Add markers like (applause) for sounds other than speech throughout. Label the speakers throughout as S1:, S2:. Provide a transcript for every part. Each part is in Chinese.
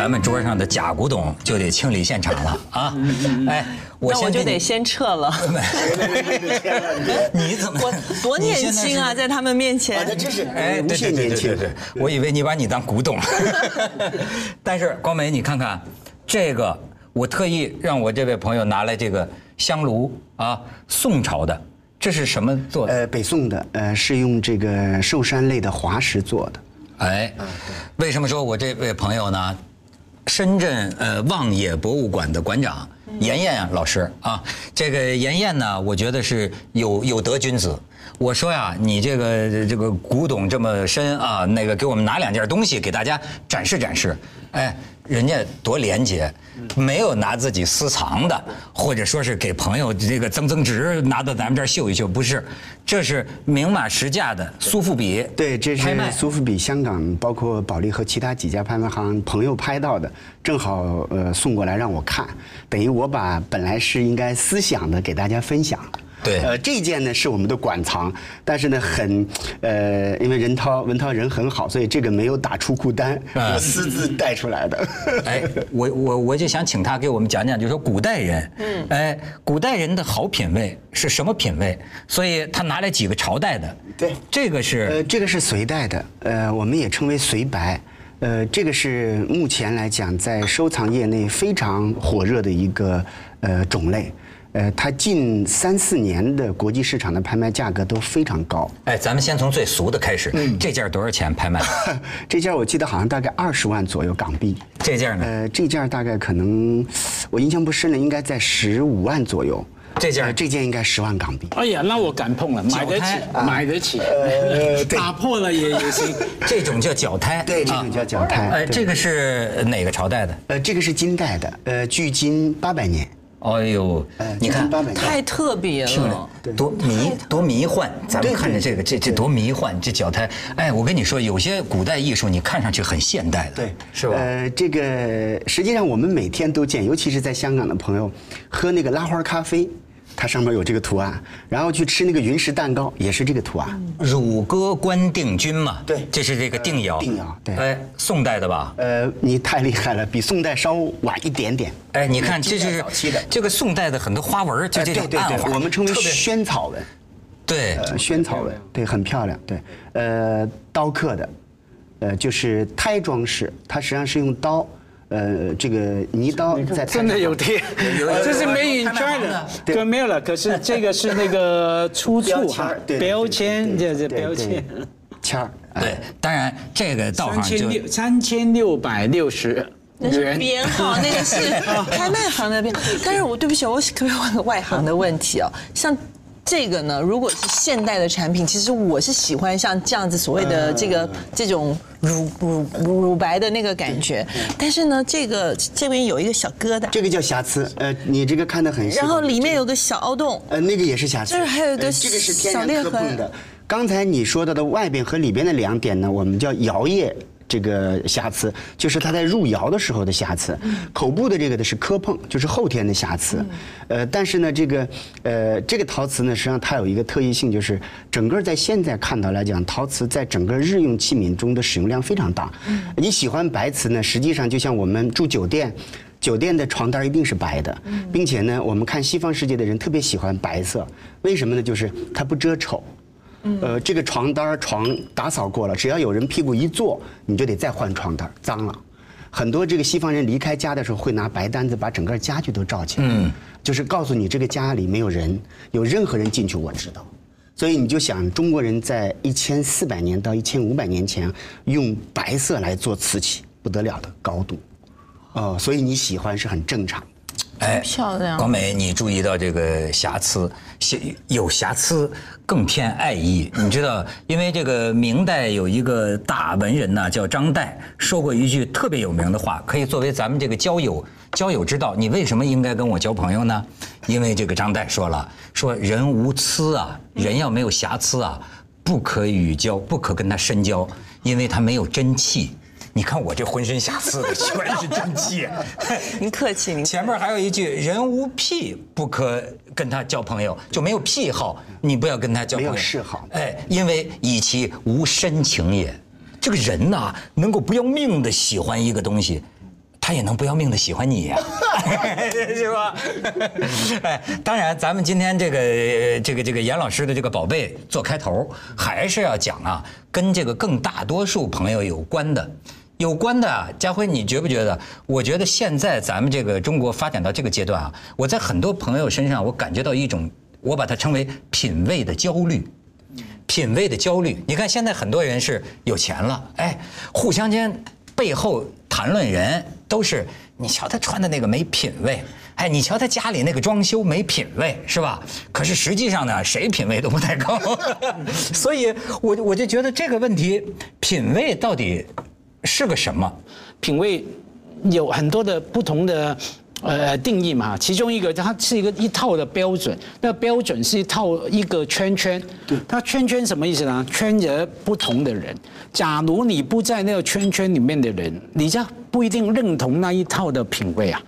S1: 咱们桌上的假古董就得清理现场了啊！哎，我
S2: 那我就得先撤了。(laughs)
S1: 你怎么
S2: 我多年轻啊，
S1: 在
S2: 他们面前。
S3: 这真是
S1: 哎，
S3: 无
S1: 对对对
S3: 限年轻。
S1: 对对对，我以为你把你当古董了。(laughs) 但是光美，你看看这个，我特意让我这位朋友拿来这个香炉啊，宋朝的，这是什么做的？
S3: 呃，北宋的，呃，是用这个寿山类的滑石做的。
S1: 哎，为什么说我这位朋友呢？深圳呃望野博物馆的馆长严燕老师啊，这个严燕呢，我觉得是有有德君子。我说呀，你这个这个古董这么深啊，那个给我们拿两件东西给大家展示展示。哎，人家多廉洁，没有拿自己私藏的，或者说是给朋友这个增增值，拿到咱们这儿秀一秀，不是，这是明码实价的苏富比
S3: 对，这是苏富比香港，包括保利和其他几家拍卖行朋友拍到的，正好呃送过来让我看，等于我把本来是应该私享的给大家分享。
S1: 对
S3: 呃，这件呢是我们的馆藏，但是呢很，呃，因为任涛文涛人很好，所以这个没有打出库单，
S1: 啊 (laughs)
S3: 我私自带出来的。
S1: 哎，我我我就想请他给我们讲讲，就是说古代人，嗯，哎，古代人的好品味是什么品味？所以他拿来几个朝代的，
S3: 对
S1: 这个是
S3: 呃，这个是隋代的，呃，我们也称为隋白，呃，这个是目前来讲在收藏业内非常火热的一个呃种类，呃，它近三四年的国际市场的拍卖价格都非常高。
S1: 哎，咱们先从最俗的开始，嗯这件多少钱拍卖？(laughs)
S3: 这件我记得好像大概二十万左右港币，
S1: 这件呢？
S3: 呃，这件大概可能我印象不深了，应该在十五万左右。
S1: 这件
S3: 呃这件应该十万港币。
S4: 哎呀，那我敢碰了，买得起
S1: 脚，
S4: 买得起，呃打破了也也行。(laughs)
S1: 这种叫脚胎，
S3: 对，这种叫脚胎。
S1: 哎，
S3: 对
S1: 这个是哪个朝代的？
S3: 呃，这个是金代的，呃，距今八百年。
S1: 哎呦，你看。
S2: 太特别了，
S1: 多迷多迷幻，咱们看着这个这这多迷幻，这脚胎。哎，我跟你说，有些古代艺术你看上去很现代的，
S3: 对，
S1: 是吧？
S3: 呃，这个实际上我们每天都见，尤其是在香港的朋友，喝那个拉花咖啡，它上面有这个图案，然后去吃那个云石蛋糕，也是这个图案。
S1: 乳鸽关定军嘛，
S3: 对
S1: 这是这个定窑，
S3: 定窑对
S1: 哎，宋代的吧？
S3: 呃，你太厉害了，比宋代稍晚一点点。
S1: 哎，你看，这就是
S3: 早期的。
S1: 这个宋代的很多花纹，就
S3: 呃
S1: 这种
S3: 对对
S1: 暗花，
S3: 对，我们称为萱草纹，
S1: 对，
S3: 呃，萱草纹，对，很漂亮，对，呃，刀刻的，呃，就是胎装饰，它实际上是用刀，呃，这个泥刀在
S4: 真的 (laughs) 有贴，这是
S1: 行
S4: China
S1: 的，
S4: 对，没有了。可是这个是那个出处哈标签，这是
S3: 对对
S4: 标签。
S3: 签
S1: 对，当然这个道行就
S4: 三千六三千六百六十
S2: 那是，编号，那个是 (laughs) 拍卖行的编。但是我对不起，我可不可以问个外行的问题哦？像这个呢，如果是现代的产品，其实我是喜欢像这样子所谓的这个这种乳乳乳乳白的那个感觉。但是呢，这个这边有一个小疙瘩，
S3: 这个叫瑕疵，呃，你这个看的很细。
S2: 然后里面有个小凹洞。
S3: 呃，那个也是瑕疵。
S2: 就是还有一个
S3: 呃这个是天然
S2: 小裂痕
S3: 磕碰的。刚才你说到的外边和里边的两点呢，我们叫窑业这个瑕疵，就是它在入窑的时候的瑕疵。口部的这个的是磕碰，就是后天的瑕疵。呃，但是呢，这个呃这个陶瓷呢，实际上它有一个特异性，就是整个在现在看到来讲，陶瓷在整个日用器皿中的使用量非常大。你喜欢白瓷呢，实际上就像我们住酒店。酒店的床单一定是白的，并且呢，我们看西方世界的人特别喜欢白色，为什么呢？就是它不遮丑。呃，这个床单床打扫过了，只要有人屁股一坐，你就得再换床单，脏了。很多这个西方人离开家的时候会拿白单子把整个家具都罩起来，嗯，就是告诉你这个家里没有人，有任何人进去我知道。所以你就想，中国人在一千四百年到一千五百年前用白色来做瓷器，不得了的高度，哦，所以你喜欢是很正常。
S1: 哎，
S2: 漂亮
S1: 广美，你注意到这个瑕疵，瑕有瑕疵更偏爱意。你知道，因为这个明代有一个大文人呐，叫张岱，说过一句特别有名的话，可以作为咱们这个交友交友之道。你为什么应该跟我交朋友呢？因为这个张岱说了，说人无疵啊，人要没有瑕疵啊，不可与交，不可跟他深交，因为他没有真气。你看我这浑身瑕疵的，全是真 (laughs) 气。
S2: 您客气，您
S1: 前面还有一句“人无癖不可跟他交朋友”，就没有癖好，你不要跟他交朋友。
S3: 没有嗜好
S1: 哎，因为以其无深情也。这个人呐，能够不要命的喜欢一个东西，他也能不要命的喜欢你呀，(laughs) (laughs) 是吧？哎，当然，咱们今天这个这个这个严老师的这个宝贝做开头，还是要讲啊，跟这个更大多数朋友有关的。有关的，家辉，你觉不觉得？我觉得现在咱们这个中国发展到这个阶段啊，我在很多朋友身上，我感觉到一种，我把它称为品味的焦虑。品味的焦虑，你看现在很多人是有钱了，哎，互相间背后谈论人都是，你瞧他穿的那个没品位，哎，你瞧他家里那个装修没品位，是吧？可是实际上呢，谁品位都不太高，(laughs) 所以我我就觉得这个问题，品味到底是个什么？
S4: 品味有很多的不同的呃定义嘛，其中一个它是一个一套的标准，那标准是一套一个圈圈，它圈圈什么意思呢？圈着不同的人，假如你不在那个圈圈里面的人，你就不一定认同那一套的品味啊。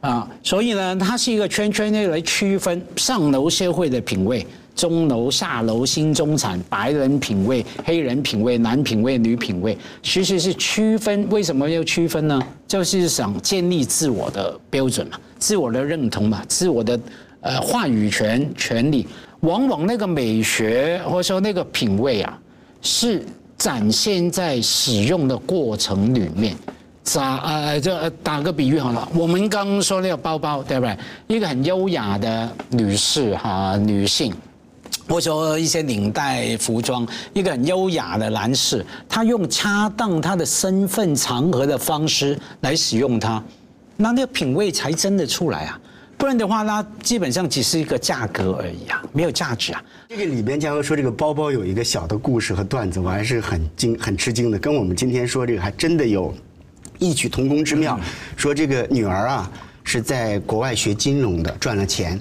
S4: 啊，所以呢，它是一个圈圈来区分上流社会的品味、中楼、下楼、新中产、白人品味、黑人品味、男品味、女品味，其实是区分。为什么要区分呢？就是想建立自我的标准嘛，自我的认同嘛，自我的呃话语权、权利。往往那个美学或者说那个品味啊，是展现在使用的过程里面。咋呃，这呃打个比喻好了，我们刚刚说那个包包，对不对？一个很优雅的女士哈，女性，(tsk) 或者说一些领带服装，一个很优雅的男士，他用恰当他的身份场合的方式来使用它，那那个品味才真的出来啊！不然的话，那基本上只是一个价格而已啊，没有价值啊。
S3: 这个里边嘉禾说这个包包有一个小的故事和段子，我还是很惊很吃惊的，跟我们今天说这个还真的有异曲同工之妙。说这个女儿啊是在国外学金融的，赚了钱，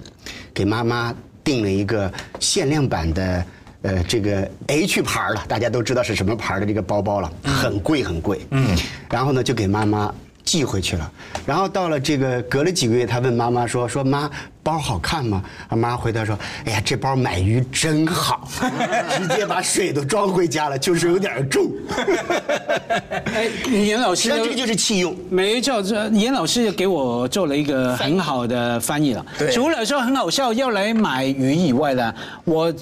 S3: 给妈妈订了一个限量版的。呃，这个 H 牌了，大家都知道是什么牌的这个包包了，很贵很贵。嗯，然后呢，就给妈妈寄回去了。然后到了这个隔了几个月，他问妈妈说：“说妈，包好看吗？”啊，妈回答说：“哎呀，这包买鱼真好，(laughs) 直接把水都装回家了，就是有点重。(laughs) ”
S4: 哎，严老师
S3: 那这个就是弃用。
S4: 没错，这严老师给我做了一个很好的翻译了。
S1: 对
S4: 除了说很好笑要来买鱼以外呢，我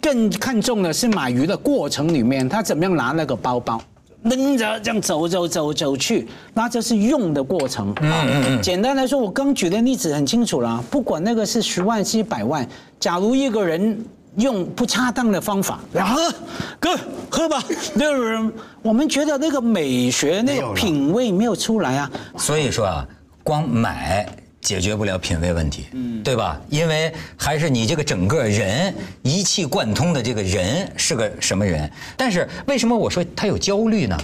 S4: 更看重的是买鱼的过程里面，他怎么样拿那个包包。拎着这样走走走走去，那这是用的过程。嗯嗯嗯。简单来说，我刚举的例子很清楚了，不管那个是十万是一百万，假如一个人用不恰当的方法，然后喝哥喝吧，那个人我们觉得那个美学那个品味没有出来啊。
S1: 所以说啊，光买解决不了品味问题，嗯，对吧？因为还是你这个整个人一气贯通的这个人是个什么人？但是为什么我说他有焦虑呢？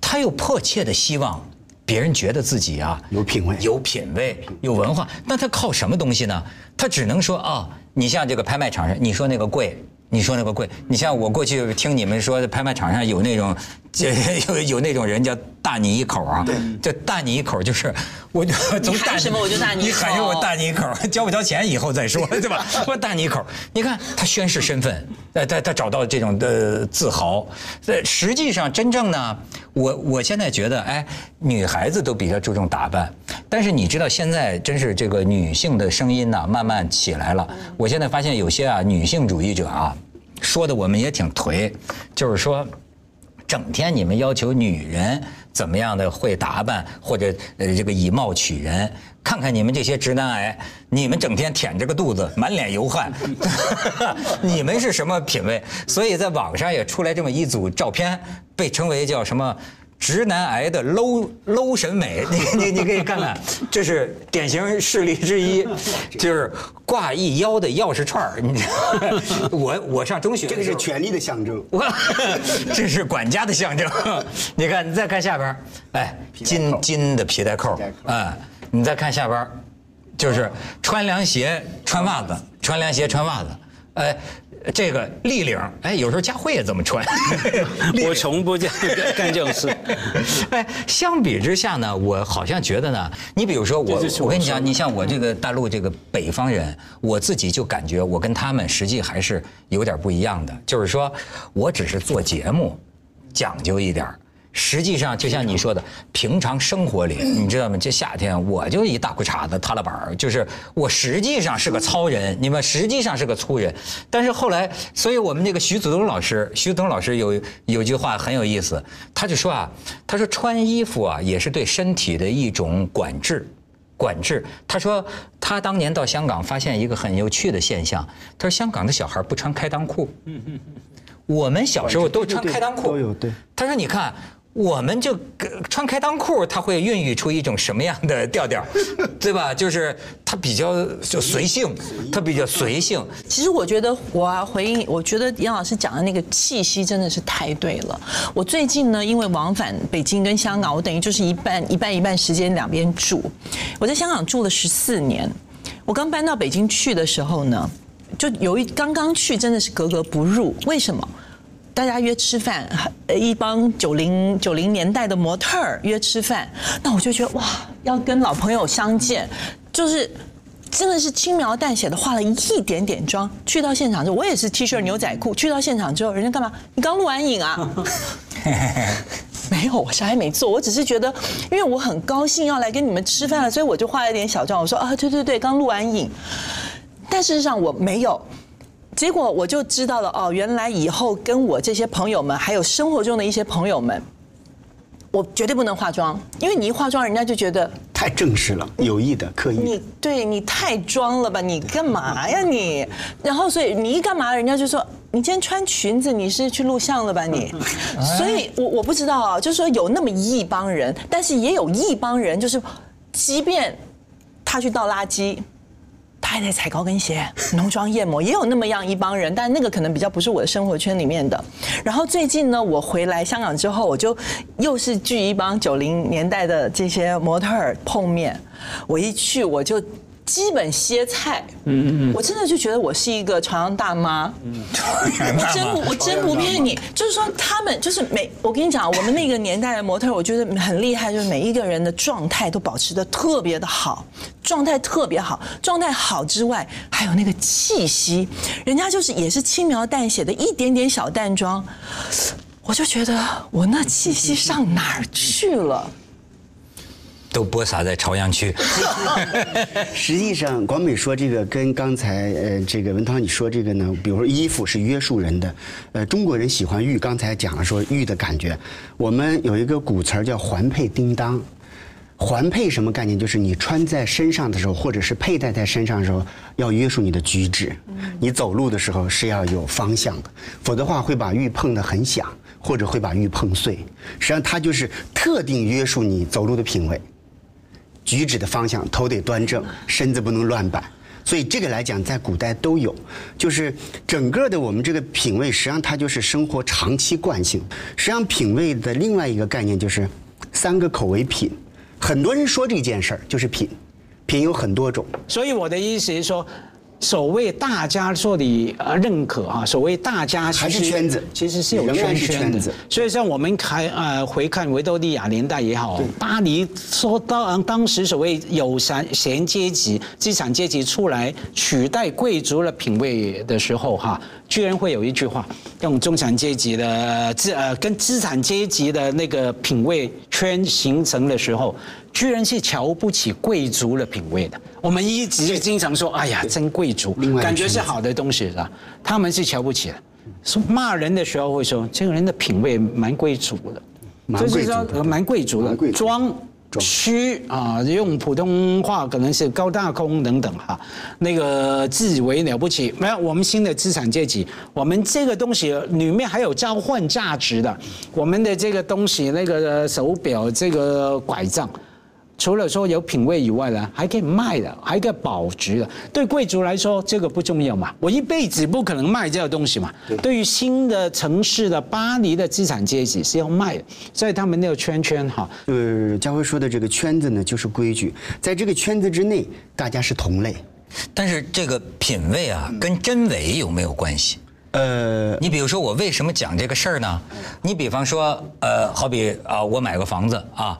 S1: 他又迫切的希望别人觉得自己啊
S3: 有品味
S1: 有品位、有文化。那他靠什么东西呢？他只能说啊，你像这个拍卖场上，你说那个贵。你说那个贵，你像我过去听你们说，拍卖场上有那种，这 (laughs) 有有那种人叫大你一口啊，这大你一口就是，我就从大
S2: 喊什么我就大你一口
S1: 你喊什么我大你一口，交不交钱以后再说，对吧？我大你一口，你看他宣誓身份，呃，他他找到这种的自豪，呃，实际上真正呢，我我现在觉得，哎，女孩子都比较注重打扮，但是你知道现在真是这个女性的声音呢、慢慢起来了。我现在发现有些啊女性主义者啊。说的我们也挺颓，就是说。整天你们要求女人怎么样的会打扮，或者呃这个以貌取人，看看你们这些直男癌，你们整天舔着个肚子，满脸油汗，(laughs) 你们是什么品味？所以在网上也出来这么一组照片，被称为叫什么？直男癌的 low low 审美，(laughs) 你你你可以看看，这是典型事例之一，就是挂一腰的钥匙串儿。你知道我我上中学
S3: 这个是权力的象征。
S1: 我 (laughs) 这是管家的象征。你看，你再看下边儿，哎，金金的皮带扣哎，你再看下边儿，就是穿凉鞋、穿袜子，穿凉鞋、穿袜子，哎。这个立领，哎，有时候佳慧也这么穿。(laughs)
S4: 我从不这样干这种事。(laughs)
S1: 哎，相比之下呢，我好像觉得呢，你比如说我
S4: 我
S1: 跟你讲，你像我这个大陆这个北方人，我自己就感觉我跟他们实际还是有点不一样的，就是说我只是做节目，讲究一点儿实际上，就像你说的，平常生活里，你知道吗？这夏天我就一大裤衩子、踏拉板儿，就是我实际上是个糙人，你们实际上是个粗人。但是后来，所以我们那个徐子东老师，徐子东老师有有句话很有意思，他就说啊，他说穿衣服啊也是对身体的一种管制。管制，他说他当年到香港发现一个很有趣的现象，他说香港的小孩不穿开裆裤，我们小时候都穿开裆裤，
S3: 都有对。
S1: 他说：“你看，我们就呃穿开裆裤，它会孕育出一种什么样的调调，(laughs) 对吧？就是它比较就随性，它比较随性。
S2: 其实我觉得我啊回应，我觉得杨老师讲的那个气息真的是太对了。我最近呢，因为往返北京跟香港，我等于就是一半一半一半时间两边住。我在香港住了十四年，我刚搬到北京去的时候呢，就有一刚刚去真的是格格不入。为什么？大家约吃饭，呃一帮九零九零年代的模特儿约吃饭，那我就觉得哇，要跟老朋友相见，就是真的是轻描淡写的化了一点点妆。去到现场之后，我也是 T 恤牛仔裤。(laughs) 去到现场之后，人家干嘛？你刚录完影啊？(laughs) 没有，我啥也没做，我只是觉得，因为我很高兴要来跟你们吃饭了，所以我就化了一点小妆。我说啊，对对对，刚录完影，但事实上我没有。结果我就知道了哦，原来以后跟我这些朋友们，还有生活中的一些朋友们，我绝对不能化妆，因为你一化妆，人家就觉得
S3: 太正式了，有意的、刻意的。
S2: 你对你太装了吧？你干嘛呀你？然后所以你一干嘛，人家就说你今天穿裙子，你是去录像了吧你？(laughs) 所以我我不知道啊，就是说有那么一帮人，但是也有一帮人，就是即便他去倒垃圾。她还在踩高跟鞋、(laughs) 浓妆艳抹，也有那么样一帮人，但那个可能比较不是我的生活圈里面的。然后最近呢，我回来香港之后，我就又是聚一帮九零年代的这些模特儿碰面。我一去我就基本歇菜，嗯嗯嗯，我真的就觉得我是一个朝阳大妈，嗯我真不我真不骗你，就是说他们就是每我跟你讲，我们那个年代的模特，我觉得很厉害，就是每一个人的状态都保持的特别的好，状态特别好，状态好之外，还有那个气息，人家就是也是轻描淡写的一点点小淡妆，我就觉得我那气息上哪儿去了？
S1: 都播撒在朝阳区。(laughs)
S3: 实际上，广美说这个跟刚才呃这个文涛你说这个呢，比如说衣服是约束人的，呃中国人喜欢玉，刚才讲了说玉的感觉，我们有一个古词儿叫环佩叮当。环佩什么概念？就是你穿在身上的时候，或者是佩戴在身上的时候，要约束你的举止。你走路的时候是要有方向的，否则的话会把玉碰得很响，或者会把玉碰碎。实际上它就是特定约束你走路的品味。举止的方向，头得端正，身子不能乱摆。所以这个来讲，在古代都有，就是整个的我们这个品味，实际上它就是生活长期惯性。实际上，品味的另外一个概念就是三个口为品。很多人说这件事儿就是品，品有很多种。
S4: 所以我的意思是说，所谓大家说的呃认可啊，所谓大家其实
S3: 还是圈子
S4: 其实是有圈
S3: 子。
S4: 所以像我们看呃回看维多利亚年代也好，巴黎说当当时所谓有闲闲阶级、资产阶级出来取代贵族的品味的时候哈，居然会有一句话，用中产阶级的资呃跟资产阶级的那个品味圈形成的时候。居然是瞧不起贵族的品味的，我们一直经常说，哎呀，真贵族感觉是好的东西是吧？他们是瞧不起的。说骂人的时候会说这个人的品味蛮贵族的，
S3: 蛮贵族的
S4: 就是说呃蛮贵族的装。虚啊，用普通话可能是高大空等等哈，那个自以为了不起，没有我们新的资产阶级，我们这个东西里面还有交换价值的，我们的这个东西那个手表这个拐杖。除了说有品位以外呢，还可以卖的，还可以保值的。对贵族来说，这个不重要嘛，我一辈子不可能卖这个东西嘛。对于新的城市的巴黎的资产阶级是要卖的，所以他们那个圈圈哈，
S3: 呃，家辉说的这个圈子呢，就是规矩，在这个圈子之内，大家是同类。
S1: 但是这个品位啊，跟真伪有没有关系？
S3: 呃，
S1: 你比如说，我为什么讲这个事儿呢？你比方说，呃，好比啊，我买个房子啊，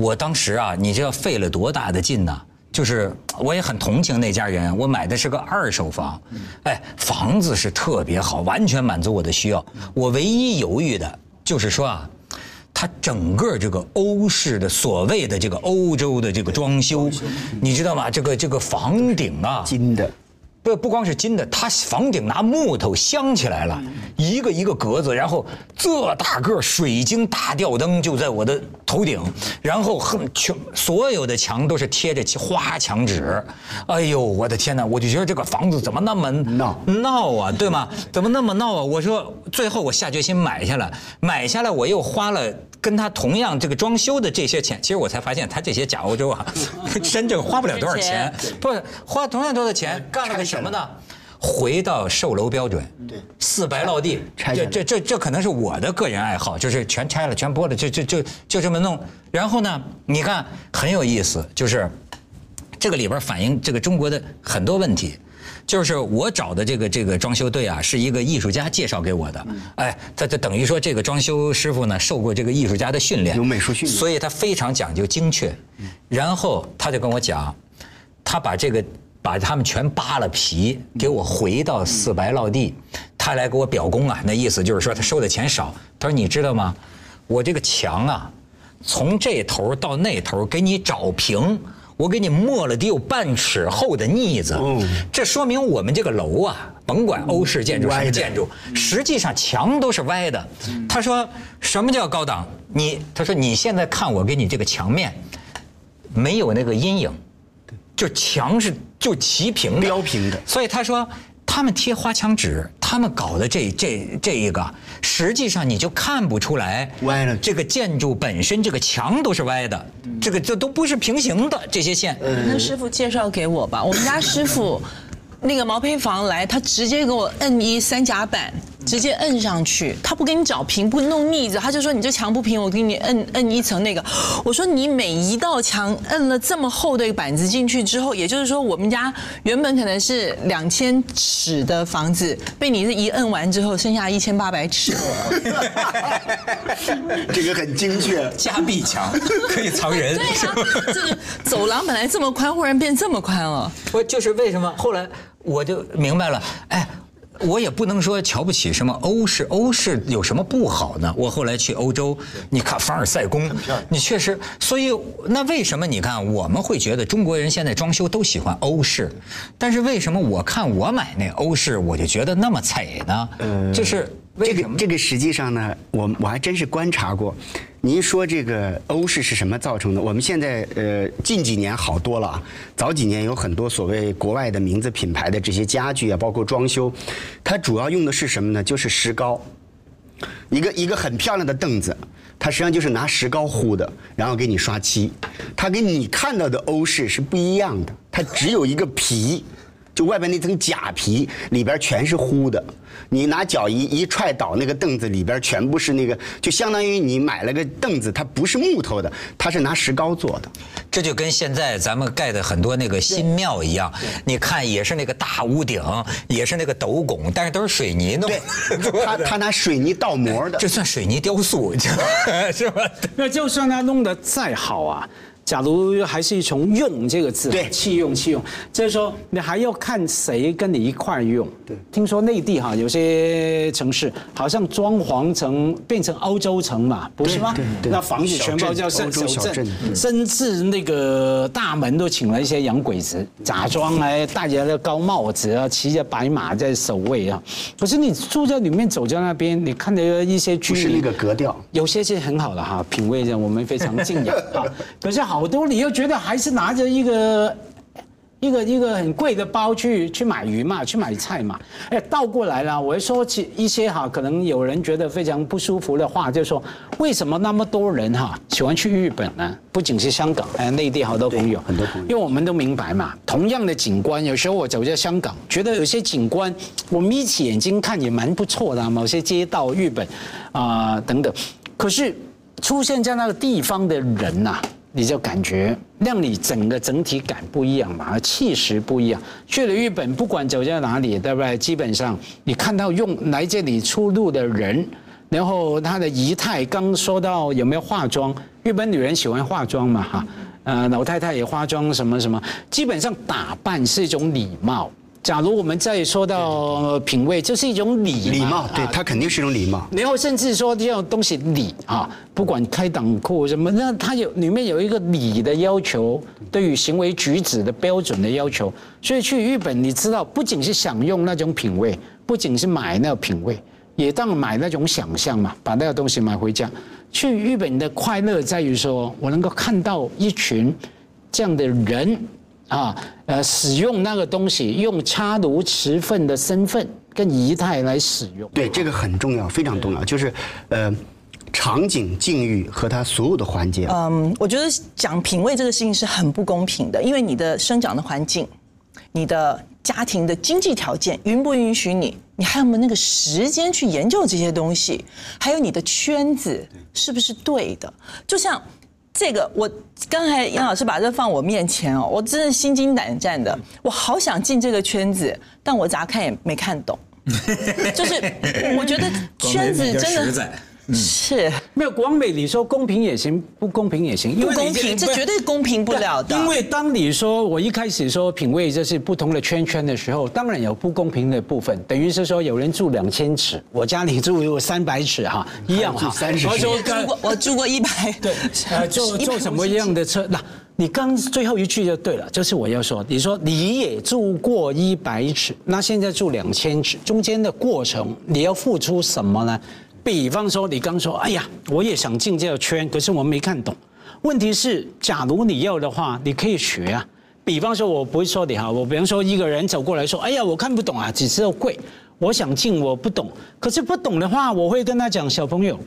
S1: 我当时啊，你知道费了多大的劲呢？就是我也很同情那家人，我买的是个二手房，哎，房子是特别好，完全满足我的需要。我唯一犹豫的就是说啊，它整个这个欧式的所谓的这个欧洲的这个装修，你知道吗？这个这个房顶啊，
S3: 金的，
S1: 不不光是金的，它房顶拿木头镶起来了，一个一个格子，然后这大个水晶大吊灯就在我的头顶，然后很全所有的墙都是贴着花墙纸，哎呦我的天哪！我就觉得这个房子怎么那么
S3: 闹
S1: 闹啊，对吗？怎么那么闹啊？我说最后我下决心买下来，买下来我又花了。跟他同样这个装修的这些钱，其实我才发现他这些假欧洲啊，(laughs) 真正花不了多少钱，不是花同样多的钱干了个什么呢？回到售楼标准，
S3: 对，
S1: 四白落地，这
S3: 拆下来
S1: 这这这可能是我的个人爱好，就是全拆了，全剥了，就就就就这么弄。然后呢，你看很有意思，就是这个里边反映这个中国的很多问题。就是我找的这个这个装修队啊，是一个艺术家介绍给我的。哎，他他等于说这个装修师傅呢受过这个艺术家的训练，
S3: 有美术训练
S1: 所以他非常讲究精确。然后他就跟我讲，他把这个把他们全扒了皮，给我回到四白落地，他来给我表功啊，那意思就是说他收的钱少。他说你知道吗？我这个墙啊，从这头到那头给你找平。我给你抹了得有半尺厚的腻子，这说明我们这个楼啊，甭管欧式建筑什么建筑，实际上墙都是歪的。他说什么叫高档？你他说你现在看我给你这个墙面，没有那个阴影，就墙是就齐平的，
S3: 标平的
S1: 所以他说他们贴花墙纸，他们搞的这这这一个，实际上你就看不出来
S3: 歪了
S1: 这个建筑本身这个墙都是歪的，这个这都不是平行的这些线。
S2: 那师傅介绍给我吧，我们家师傅那个毛坯房来，他直接给我摁一三甲板，直接摁上去，他不给你找平，不弄腻子，他就说你这墙不平，我给你摁摁一层那个。我说你每一道墙摁了这么厚的板子进去之后，也就是说我们家原本可能是两千尺的房子，被你这一摁完之后，剩下一千八百尺。
S3: 这个很精确。
S1: 加壁墙可以藏人，
S2: 对啊，这个走廊本来这么宽，忽然变这么宽了。
S1: 不就是为什么后来我就明白了，哎。我也不能说瞧不起什么欧式，欧式有什么不好呢？我后来去欧洲，你看凡尔赛宫，你确实，所以那为什么你看我们会觉得中国人现在装修都喜欢欧式，但是为什么我看我买那欧式我就觉得那么惨呢？就是为
S3: 这
S1: 什么？
S3: 个这个实际上呢，我我还真是观察过。您说这个欧式是什么造成的？我们现在呃近几年好多了啊，早几年有很多所谓国外的名字品牌的这些家具啊，包括装修，它主要用的是什么呢？就是石膏。一个一个很漂亮的凳子，它实际上就是拿石膏糊的，然后给你刷漆。它跟你看到的欧式是不一样的，它只有一个皮，就外边那层假皮，里边全是糊的。你拿脚一一踹倒那个凳子，里边全部是那个，就相当于你买了个凳子，它不是木头的，它是拿石膏做的。
S1: 这就跟现在咱们盖的很多那个新庙一样，你看也是那个大屋顶，也是那个斗拱，但是都是水泥弄的，
S3: 他他 (laughs) 拿水泥倒模的。
S1: 这算水泥雕塑，(laughs) 是吧？
S4: 那就算他弄得再好啊，假如还是从用这个字，
S3: 对
S4: 弃用弃用，就是说你还要看谁跟你一块用。
S3: 对
S4: 听说内地哈有些城市好像装潢成变成欧洲城嘛，不是吗
S3: 对对？对
S4: 那房子全包叫
S3: 小镇欧洲小镇对
S4: 甚至那个大门都请了一些洋鬼子，假装来戴着那高帽子啊，骑着白马在守卫啊。可是你住在里面，走在那边，你看到一些居民
S3: 不是那个格调。
S4: 有些是很好的哈，品味着我们非常敬仰 (laughs) 哈。可是好多你又觉得还是拿着一个一个一个很贵的包去去买鱼嘛，去买菜嘛。哎，倒过来了，我会说起一些哈，可能有人觉得非常不舒服的话，就是说为什么那么多人哈喜欢去日本呢？不仅是香港，哎，内地好多朋友，
S3: 很多朋友
S4: 因为我们都明白嘛，同样的景观，有时候我走在香港，觉得有些景观我眯起眼睛看也蛮不错的啊、某些街道，日本啊、等等，可是出现在那个地方的人呐、你就感觉让你整个整体感不一样嘛，气势不一样。去了日本，不管走在哪里，对不对？基本上你看到用来这里出入的人，然后他的仪态，刚说到有没有化妆，日本女人喜欢化妆嘛，哈，呃，老太太也化妆什么什么，基本上打扮是一种礼貌。假如我们再说到品味，这是一种礼
S3: 礼貌，对
S4: 啊
S3: 它肯定是一种礼貌。
S4: 然后甚至说这种东西礼啊，不管开裆裤什么，那它有里面有一个礼的要求，对于行为举止的标准的要求。所以去日本，你知道，不仅是享用那种品味，不仅是买那个品味，也当买那种想象嘛，把那个东西买回家。去日本的快乐在于说，我能够看到一群这样的人啊，呃，使用那个东西，用插炉持份的身份跟仪态来使用。
S3: 对，这个很重要，非常重要，就是呃，场景、境遇和它所有的环节。
S2: 嗯，我觉得讲品味这个事情是很不公平的，因为你的生长的环境、你的家庭的经济条件允不允许你，你还有没有那个时间去研究这些东西，还有你的圈子是不是对的？就像这个，我刚才杨老师把这放我面前哦，我真的心惊胆战的，我好想进这个圈子，但我咋看也没看懂。就是 (laughs) 我觉得圈子真的是
S4: 没有广美，你说公平也行，不公平也行，因为
S2: 不公平，这绝对公平不了的。
S4: 因为当你说我一开始说品味就是不同的圈圈的时候，当然有不公平的部分，等于是说有人住两千尺，我家里住有三百尺哈，一样哈。
S3: 三十尺
S4: 我
S2: 住过，我住过一百，(laughs)
S4: 对，(laughs) 呃，坐坐什么样的车？那你刚最后一句就对了，就是我要说，你说你也住过一百尺，那现在住两千尺，中间的过程你要付出什么呢？比方说，你刚说，哎呀，我也想进这个圈，可是我没看懂。问题是，假如你要的话，你可以学啊。比方说，我不会说你哈，我比方说一个人走过来说，哎呀，我看不懂啊，只知道贵，我想进，我不懂。可是不懂的话，我会跟他讲，小朋友，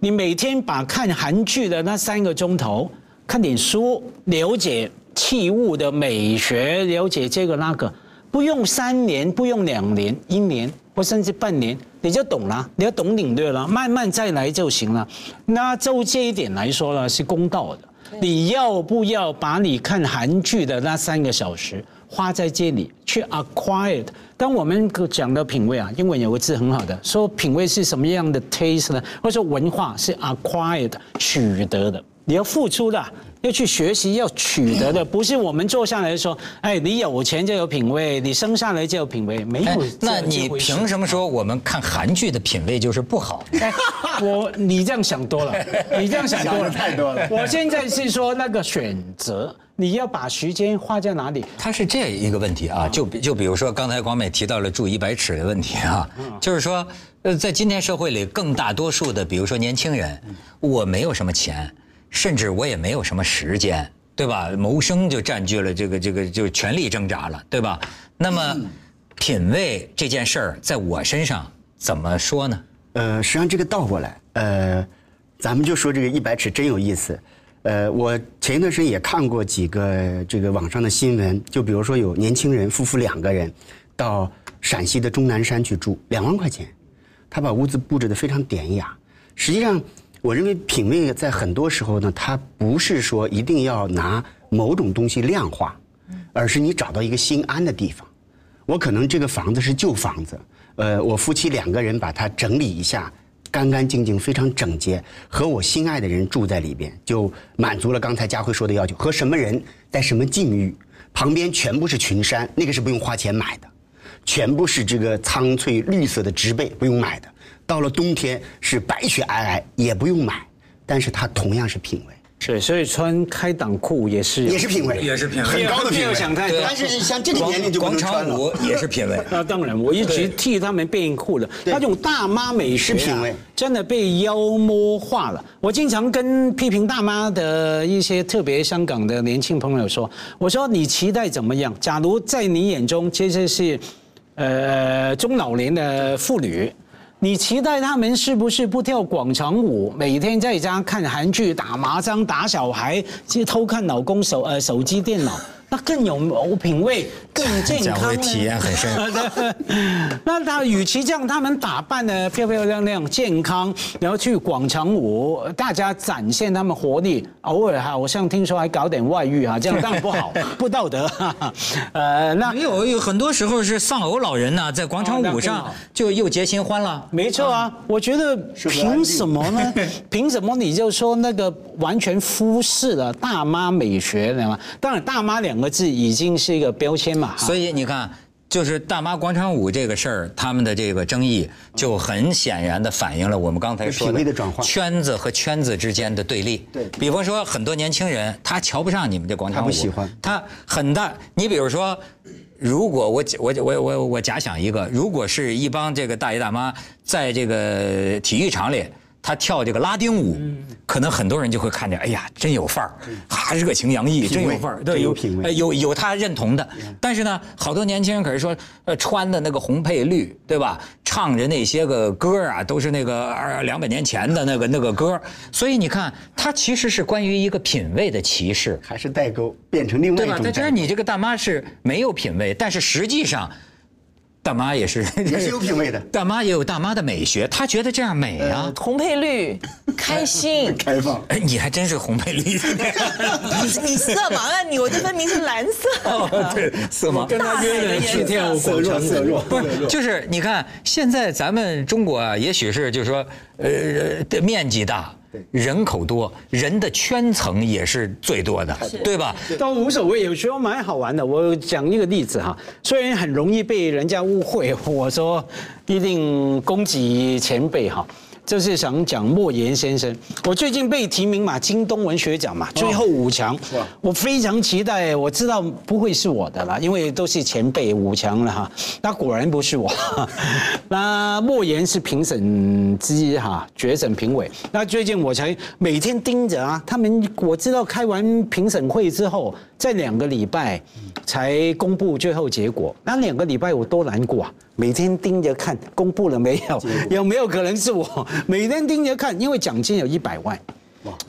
S4: 你每天把看韩剧的那三个钟头，看点书，了解器物的美学，了解这个那个，不用三年，不用两年，一年或甚至半年，你就懂了，你要懂领略了，慢慢再来就行了。那就这一点来说呢，是公道的。你要不要把你看韩剧的那三个小时花在这里去 acquired？当我们讲的品味啊，英文有个字很好的，说品味是什么样的 taste 呢？或者说文化是 acquired 取得的，你要付出的。要去学习，要取得的，不是我们坐下来说，哎，你有钱就有品味，你生下来就有品味，没
S1: 哎
S4: 有。
S1: 那你凭什么说我们看韩剧的品味就是不好？
S4: 哎，我你这样想多了，你这样想多了，
S3: 太多了
S4: 我现在是说那个选择，你要把时间花在哪里？
S1: 它是这一个问题啊，就就比如说刚才广美提到了住一百尺的问题啊，就是说，呃，在今天社会里，更大多数的，比如说年轻人，我没有什么钱，甚至我也没有什么时间，对吧？谋生就占据了这个这个就全力挣扎了，对吧？那么，品味这件事儿在我身上怎么说呢？
S3: 呃，实际上这个倒过来，呃，咱们就说这个一百尺真有意思。呃，我前一段时间也看过几个这个网上的新闻，就比如说有年轻人夫妇两个人到陕西的终南山去住，两万块钱，他把屋子布置得非常典雅。实际上，我认为品味在很多时候呢，它不是说一定要拿某种东西量化，而是你找到一个心安的地方。我可能这个房子是旧房子，呃，我夫妻两个人把它整理一下，干干净净，非常整洁，和我心爱的人住在里边，就满足了刚才佳慧说的要求。和什么人，在什么境遇，旁边全部是群山，那个是不用花钱买的，全部是这个苍翠绿色的植被，不用买的。到了冬天是白雪皑皑，也不用买，但是它同样是品味。
S4: 是，所以穿开裆裤也是
S3: 也是品味，
S1: 也是品味
S3: 很高的品味。
S4: 想太多
S3: 但是像这个年龄就不
S1: 广
S3: 能穿了。
S1: 场舞也是品味。
S4: 那 (laughs) 当然，我一直替他们辩护了。
S3: 对
S4: 那种大妈美
S3: 是品味
S4: 真的被妖魔化了。我经常跟批评大妈的一些特别香港的年轻朋友说：“我说你期待怎么样？假如在你眼中这些是，呃，中老年的妇女。”你期待他们是不是不跳广场舞，每天在家看韩剧、打麻将、打小孩，去偷看老公手呃手机、电脑，那更有品味、更 (laughs) 健
S1: 讲
S4: 康呢？
S1: 会体验很深。(laughs)
S4: 那他与其这样，他们打扮的漂漂亮亮、健康，然后去广场舞，大家展现他们活力，偶尔哈，我像听说还搞点外遇哈，这样当然不好，(laughs) 不道德。哈哈呃，那
S1: 没有，有很多时候是丧偶老人呢，在广场舞上就又结新欢了。
S4: 没错啊，我觉得凭什么呢？凭什么你就说那个完全忽视了大妈美学了吗？当然，大妈两个字已经是一个标签嘛。
S1: 所以你看，就是大妈广场舞这个事儿，他们的这个争议就很显然的反映了我们刚才说
S3: 的转换
S1: 圈子和圈子之间的对立。
S3: 对
S1: 比方说很多年轻人他瞧不上你们这广场舞，
S3: 他不喜欢
S1: 他很大。你比如说。如果我我我我我假想一个，如果是一帮这个大爷大妈在这个体育场里，他跳这个拉丁舞，可能很多人就会看见，哎呀，真有范儿，哈，热情洋溢，真有范儿，
S3: 对有品味。
S1: 哎有有他认同的，但是呢，好多年轻人可是说，呃，穿的那个红配绿，对吧？唱着那些个歌啊，都是那个二两百年前的那个那个歌，所以你看，它其实是关于一个品味的歧视，
S3: 还是代沟变成另外
S1: 对吧？
S3: 一种代沟。
S1: 在这儿你这个大妈是没有品味，但是实际上，大妈也是
S3: 也是有品味的 (laughs)
S1: 大妈也有大妈的美学，她觉得这样美啊。
S2: 红配绿，(laughs) 开心。
S3: 开放。
S1: 哎，你还真是红配绿。
S2: 你 (laughs) 你色盲啊你，我这分明是蓝色。
S1: 哦，对，色盲。
S4: 跟他约的去跳
S3: 色弱色弱，
S1: 不是，就是你看，现在咱们中国啊，也许是就是说，呃，的面积大，人口多，人的圈层也是最多的，对吧？
S4: 都无所谓，有时候蛮好玩的。我讲一个例子哈，虽然很容易被人家误会，我说一定攻击前辈哈。就是想讲莫言先生，我最近被提名嘛，京东文学奖嘛，最后五强，我非常期待。我知道不会是我的啦，因为都是前辈五强了哈。那果然不是我，(laughs) 那莫言是评审之一哈，决审评委。那最近我才每天盯着啊，他们我知道开完评审会之后，在两个礼拜才公布最后结果。那两个礼拜我多难过啊！每天盯着看公布了没有，有没有可能是我？每天盯着看，因为奖金有一百万，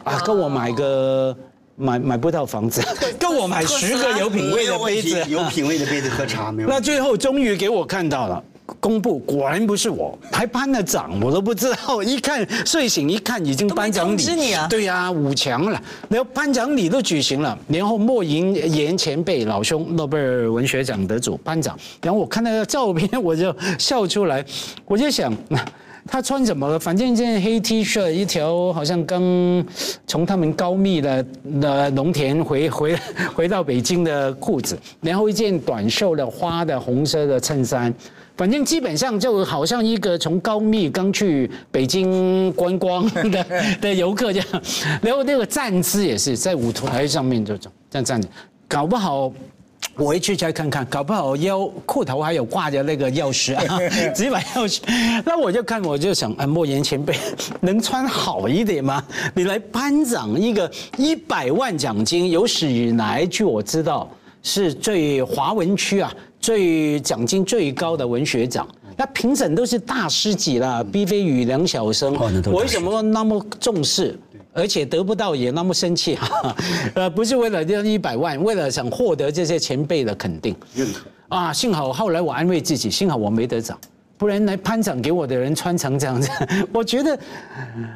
S4: 啊，够我买个买买不到房子，够我买十个有品味的杯子，
S3: 有品味的杯子喝茶没有？
S4: 那最后终于给我看到了。公布果然不是我，还颁了奖，我都不知道。一看睡醒一看，已经颁奖礼。
S2: 都通知你啊
S4: 对呀、五强了，然后颁奖礼都举行了，然后莫言言前辈老兄诺贝尔文学奖得主颁奖，然后我看那个照片我就笑出来，我就想。他穿什么了？反正一件黑 T 恤，一条好像刚从他们高密的的农田回回回到北京的裤子，然后一件短袖的花的红色的衬衫，反正基本上就好像一个从高密刚去北京观光的 (laughs) 的游客这样，然后那个站姿也是在舞台上面这种这样站着，搞不好。我回去再看看，搞不好腰裤头还有挂着那个钥匙啊，(laughs) (laughs) 几把钥匙。那我就看，我就想，啊，莫言前辈能穿好一点吗？你来颁奖一个一百万奖金，有史以来据我知道是最华文区啊最奖金最高的文学奖。那评审都是大师级了，毕飞宇、梁晓声。
S3: 哦那都，大师
S4: 为什么那么重视？而且得不到也那么生气，哈哈，呃，不是为了这一百万，为了想获得这些前辈的肯定，
S3: 认可。
S4: 啊，幸好后来我安慰自己，幸好我没得奖，不然来颁奖给我的人穿成这样子，(laughs) 我觉得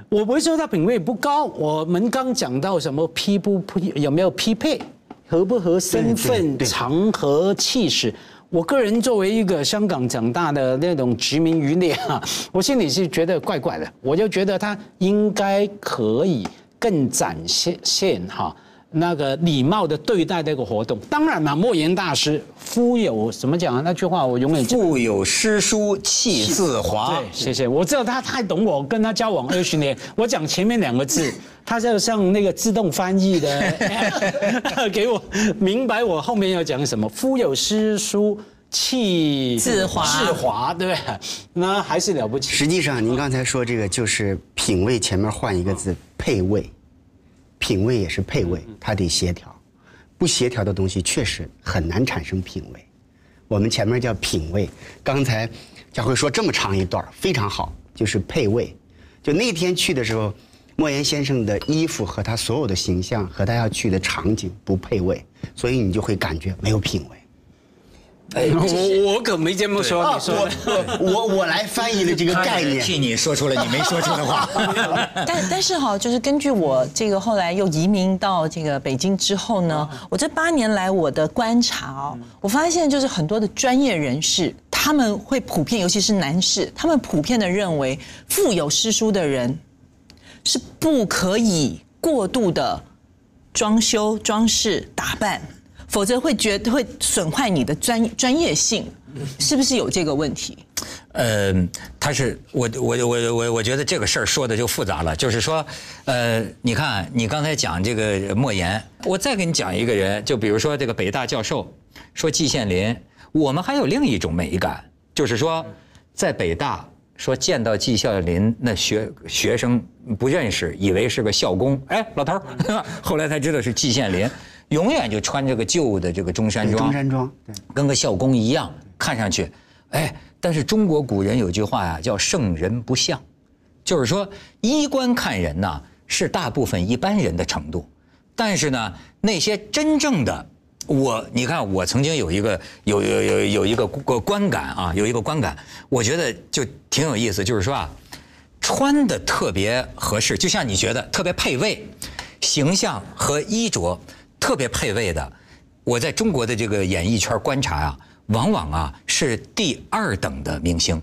S4: 我不会说他品味不高，我们刚讲到什么匹不匹有没有匹配，合不合身份、
S3: 对
S4: 场合、气势。我个人作为一个香港长大的那种殖民余孽啊，(laughs) 我心里是觉得怪怪的，我就觉得他应该可以更展现现哈。那个礼貌的对待这个活动，当然嘛，莫言大师夫有怎么讲啊？那句话我永远记得
S1: 腹有诗书气自华
S4: 对，。谢谢。我知道他太懂我，跟他交往二十年，我讲前面两个字，他就像那个自动翻译的，(laughs) 给我明白我后面要讲什么。夫有诗书气
S2: 自华
S4: 自华，对不对？那还是了不起。
S3: 实际上，您刚才说这个就是品味前面换一个字，配味。品味也是配味，它得协调。不协调的东西确实很难产生品味。我们前面叫品味，刚才佳慧说这么长一段儿非常好，就是配味。就那天去的时候，莫言先生的衣服和他所有的形象和他要去的场景不配位，所以你就会感觉没有品味。
S4: 我我可没这么说，你说的。
S3: 我我我来翻译了这个概念。
S1: 替你说出了你没说出的话。(laughs)
S2: 但但是哈，就是根据我这个后来又移民到这个北京之后呢，我这八年来我的观察哦，我发现就是很多的专业人士，他们会普遍，尤其是男士，他们普遍的认为，富有诗书的人是不可以过度的装修、装饰、打扮，否则会觉得会损坏你的专专业性，是不是有这个问题？
S1: 呃，他是我我我我我觉得这个事儿说的就复杂了，就是说，呃，你看你刚才讲这个莫言，我再给你讲一个人，就比如说这个北大教授说季羡林，我们还有另一种美感，就是说在北大说见到季羡林那学学生不认识，以为是个校工，哎，老头，(laughs) 后来才知道是季羡林，永远就穿这个旧的这个中山装，
S3: 中山装，对，
S1: 跟个校工一样，看上去，哎，但是中国古人有句话呀，叫“圣人不相”，就是说衣冠看人呐，是大部分一般人的程度，但是呢，那些真正的我，你看，我曾经有一个有有有有一个观观感啊，有一个观感，我觉得就挺有意思，就是说啊，穿的特别合适，就像你觉得特别配位，形象和衣着特别配位的，我在中国的这个演艺圈观察啊，往往啊是第二等的明星。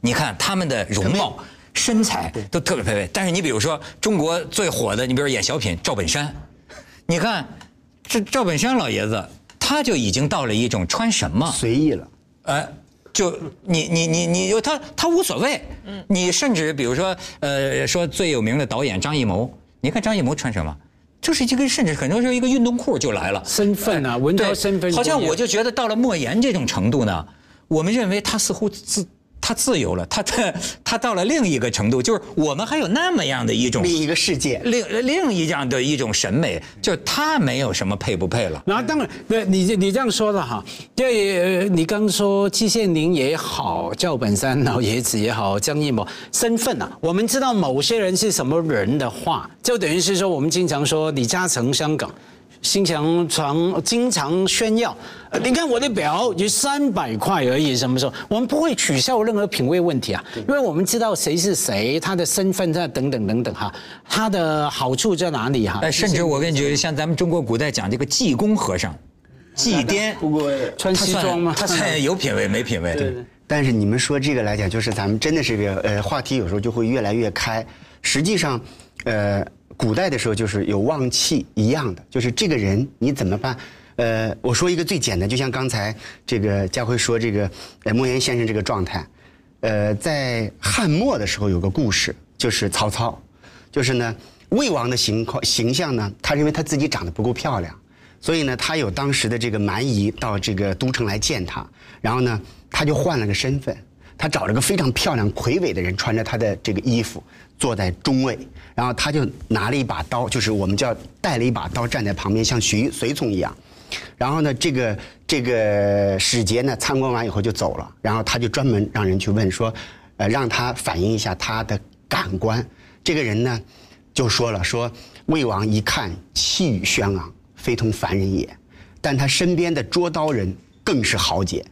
S1: 你看他们的容貌、身材都特别配位，但是你比如说中国最火的，你比如演小品赵本山，你看这赵本山老爷子，他就已经到了一种穿什么
S3: 随意了。
S1: 哎，就你你你你，他他无所谓。嗯，你甚至比如说，呃，说最有名的导演张艺谋，你看张艺谋穿什么？就是一个，甚至很多时候一个运动裤就来了。
S4: 身份啊，文涛身份
S1: 好像我就觉得到了莫言这种程度呢，我们认为他似乎自他自由了，他他 (laughs) 他到了另一个程度，就是我们还有那么样的一种
S3: 另一个世界。
S1: 另另一样的一种审美，就是他没有什么配不配了。
S4: 然后当然，对你你这样说的哈，对，呃你刚说季羡林也好，赵本山老爷子也好，江艺谋身份啊，我们知道某些人是什么人的话，就等于是说我们经常说李嘉诚香港。经常常经常炫耀，呃你看我的表就三百块而已，什么时候？我们不会取笑任何品味问题啊，因为我们知道谁是谁，他的身份在等等等等哈，他的好处在哪里哈？
S1: 哎，甚至我跟你觉得，像咱们中国古代讲这个济公和尚、济癫，
S3: 不过，
S4: 穿西装吗？
S1: 他算 (laughs) 有品位没品位？
S4: 对
S3: 但是你们说这个来讲，就是咱们真的是个呃话题，有时候就会越来越开。实际上，呃，古代的时候就是有旺气一样的，就是这个人你怎么办？呃，我说一个最简单，就像刚才这个家辉说这个呃莫言先生这个状态，呃，在汉末的时候有个故事，就是曹操，就是呢魏王的形况形象呢，他认为他自己长得不够漂亮。所以呢，他有当时的这个蛮夷到这个都城来见他，然后呢，他就换了个身份，他找了个非常漂亮、魁伟的人，穿着他的这个衣服坐在中位，然后他就拿了一把刀，就是我们叫带了一把刀站在旁边，像随随从一样。然后呢，这个这个使节呢参观完以后就走了，然后他就专门让人去问说，呃，让他反映一下他的感官。这个人呢，就说了说，魏王一看气宇轩昂，非同凡人也，但他身边的捉刀人更是豪杰，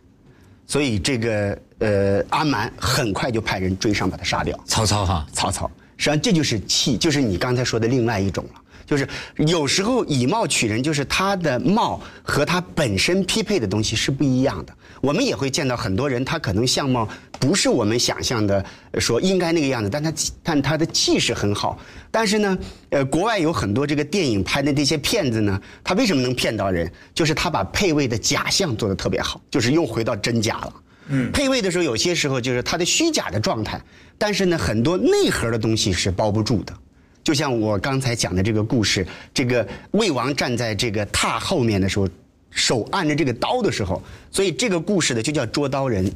S3: 所以这个呃阿蛮很快就派人追上把他杀掉。
S1: 曹操哈，
S3: 曹操，实际上这就是气，就是你刚才说的另外一种了，就是有时候以貌取人，就是他的貌和他本身匹配的东西是不一样的。我们也会见到很多人，他可能相貌不是我们想象的呃说应该那个样子，但他但他的气势很好。但是呢，呃，国外有很多这个电影拍的这些骗子呢，他为什么能骗到人？就是他把配位的假象做得特别好，就是又回到真假了。配位的时候，有些时候就是它的虚假的状态，但是呢，很多内核的东西是包不住的。就像我刚才讲的这个故事，这个魏王站在这个榻后面的时候，手按着这个刀的时候，所以这个故事呢就叫捉刀人。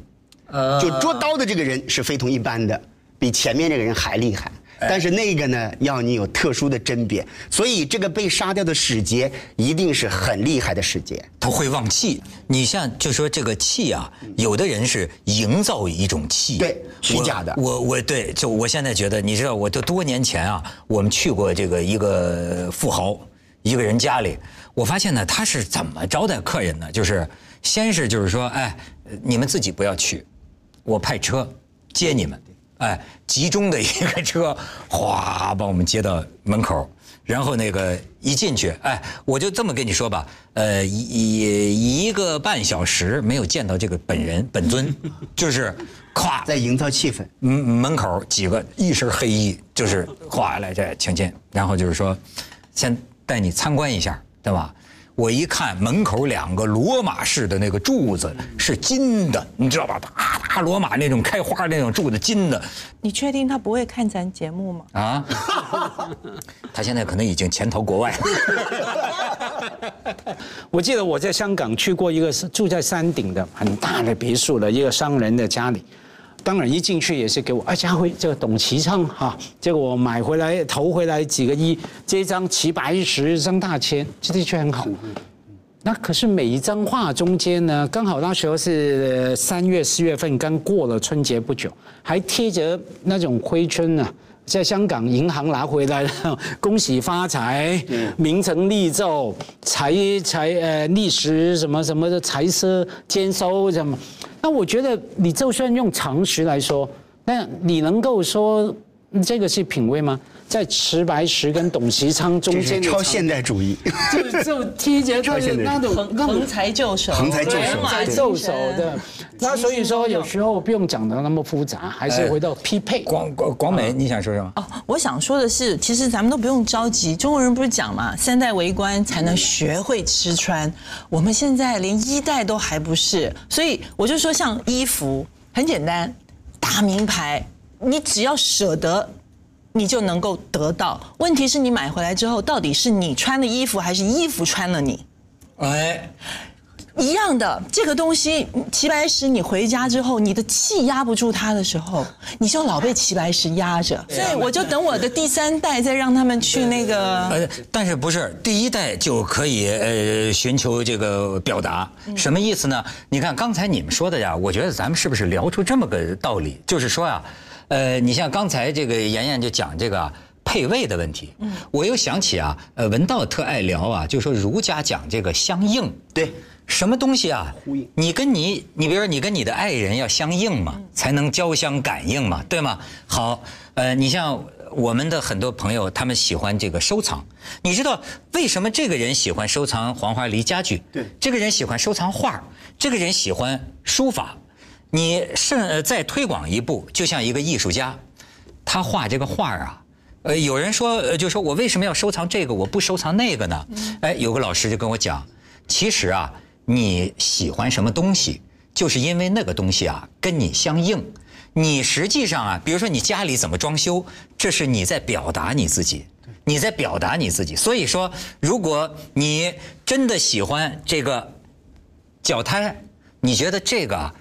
S3: 就捉刀的这个人是非同一般的，比前面这个人还厉害。但是那个呢，要你有特殊的甄别，所以这个被杀掉的使节一定是很厉害的使节。
S1: 他会忘气。你像就说这个气啊，有的人是营造一种气，
S3: 对，虚假的。
S1: 我我对，就我现在觉得，你知道，我都多年前啊，我们去过这个一个富豪一个人家里，我发现呢，他是怎么招待客人呢？就是先是就是说，哎，你们自己不要去，我派车接你们。哎，集中的一个车，哗把我们接到门口，然后那个一进去，哎，我就这么跟你说吧，呃，一一个半小时没有见到这个本人本尊，(laughs) 就是咵
S3: 在营造气氛。
S1: 嗯，门口几个一身黑衣，就是哗来这请进，然后就是说，先带你参观一下，对吧？我一看门口两个罗马式的那个柱子是金的，你知道吧？大大罗马那种开花那种柱子，金的。
S2: 你确定他不会看咱节目吗？啊，
S1: 他现在可能已经潜逃国外
S4: 了。(laughs) 我记得我在香港去过一个住在山顶的很大的别墅的一个商人的家里。当然，一进去也是给我，哎，家辉，这个董其昌哈，结果我买回来投回来几个亿，这张齐白石张大千，这的确很好。那可是每一张画中间呢，刚好那时候是三月四月份，刚过了春节不久，还贴着那种灰春呢，在香港银行拿回来了，(laughs) 恭喜发财，名成利就，财财呃，历史什么什么的财色兼收什么。那我觉得，你就算用常识来说，那你能够说这个是品味吗？在池白石跟董其昌中间，
S3: 超现代主义，
S4: 就就贴着就是那种
S2: 横财就手，
S3: 横财就手，
S4: 横财就手的。那所以说，有时候不用讲的那么复杂，还是回到匹配。
S1: 广广广美，你想说什么？哦，
S2: 我想说的是，其实咱们都不用着急。中国人不是讲嘛，三代为官才能学会吃穿。我们现在连一代都还不是，所以我就说，像衣服很简单，大名牌，你只要舍得。你就能够得到。问题是你买回来之后，到底是你穿的衣服，还是衣服穿了你？哎，一样的，这个东西，齐白石，你回家之后，你的气压不住它的时候，你就老被齐白石压着。所以我就等我的第三代，再让他们去那个。呃，
S1: 但是不是第一代就可以呃寻求这个表达？什么意思呢？你看刚才你们说的呀，我觉得咱们是不是聊出这么个道理？就是说呀。呃，你像刚才这个妍妍就讲这个配位的问题，嗯，我又想起啊，呃，文道特爱聊啊，就说儒家讲这个相应，
S3: 对，
S1: 什么东西啊？你跟你，你比如说你跟你的爱人要相应嘛，才能交相感应嘛，对吗？好，呃，你像我们的很多朋友，他们喜欢这个收藏，你知道为什么这个人喜欢收藏黄花梨家具？
S3: 对，
S1: 这个人喜欢收藏画，这个人喜欢书法。你甚呃再推广一步，就像一个艺术家，他画这个画啊，呃，有人说，就说我为什么要收藏这个，我不收藏那个呢？哎，有个老师就跟我讲，其实啊，你喜欢什么东西，就是因为那个东西啊跟你相应。你实际上啊，比如说你家里怎么装修，这是你在表达你自己，你在表达你自己。所以说，如果你真的喜欢这个脚胎，你觉得这个。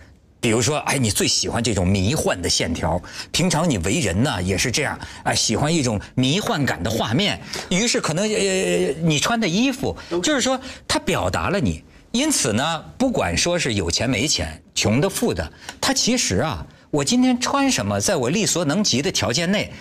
S1: 比如说，哎，你最喜欢这种迷幻的线条，平常你为人呢也是这样，哎，喜欢一种迷幻感的画面。于是可能呃，你穿的衣服，就是说它表达了你。因此呢，不管说是有钱没钱、穷的富的，他其实啊，我今天穿什么，在我力所能及的条件内，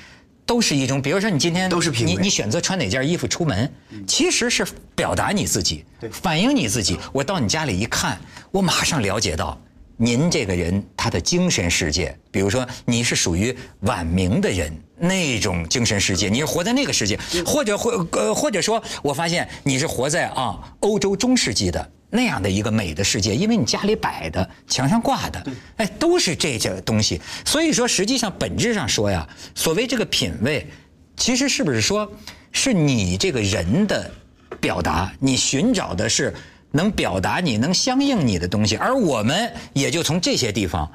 S1: 都是一种。比如说你今天
S3: 都是
S1: 你你选择穿哪件衣服出门，其实是表达你自己，反映你自己。我到你家里一看，我马上了解到。您这个人他的精神世界，比如说你是属于晚明的人那种精神世界，你是活在那个世界，或者或呃或者说，我发现你是活在啊欧洲中世纪的那样的一个美的世界，因为你家里摆的、墙上挂的，哎，都是这些东西。所以说，实际上本质上说呀，所谓这个品味，其实是不是说，是你这个人的表达，你寻找的是能表达你、能相应你的东西，而我们也就从这些地方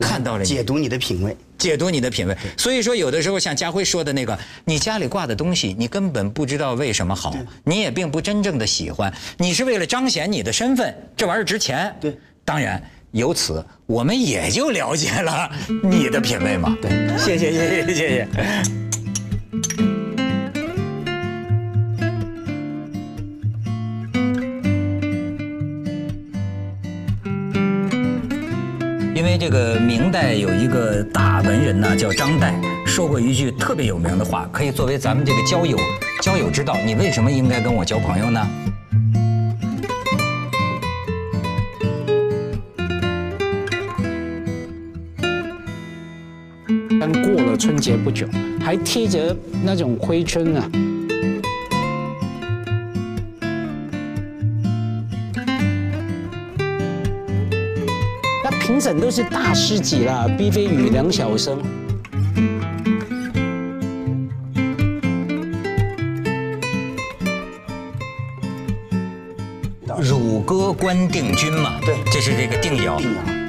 S1: 看到了
S3: 解读你的品味。
S1: 解读你的品味。所以说，有的时候像家辉说的那个，你家里挂的东西，你根本不知道为什么好，你也并不真正的喜欢，你是为了彰显你的身份，这玩意儿值钱。
S3: 对，
S1: 当然。由此，我们也就了解了你的品味嘛。对，谢谢谢谢谢谢。因为这个明代有一个大文人呢，叫张岱，说过一句特别有名的话，可以作为咱们这个交友交友之道。你为什么应该跟我交朋友呢？
S4: 刚过了春节不久，还贴着那种挥春呢、都是大师级了，逼飞宇、梁晓声。
S1: 乳歌关定军嘛，
S3: 对
S1: 这是这个定窑。
S3: 定窑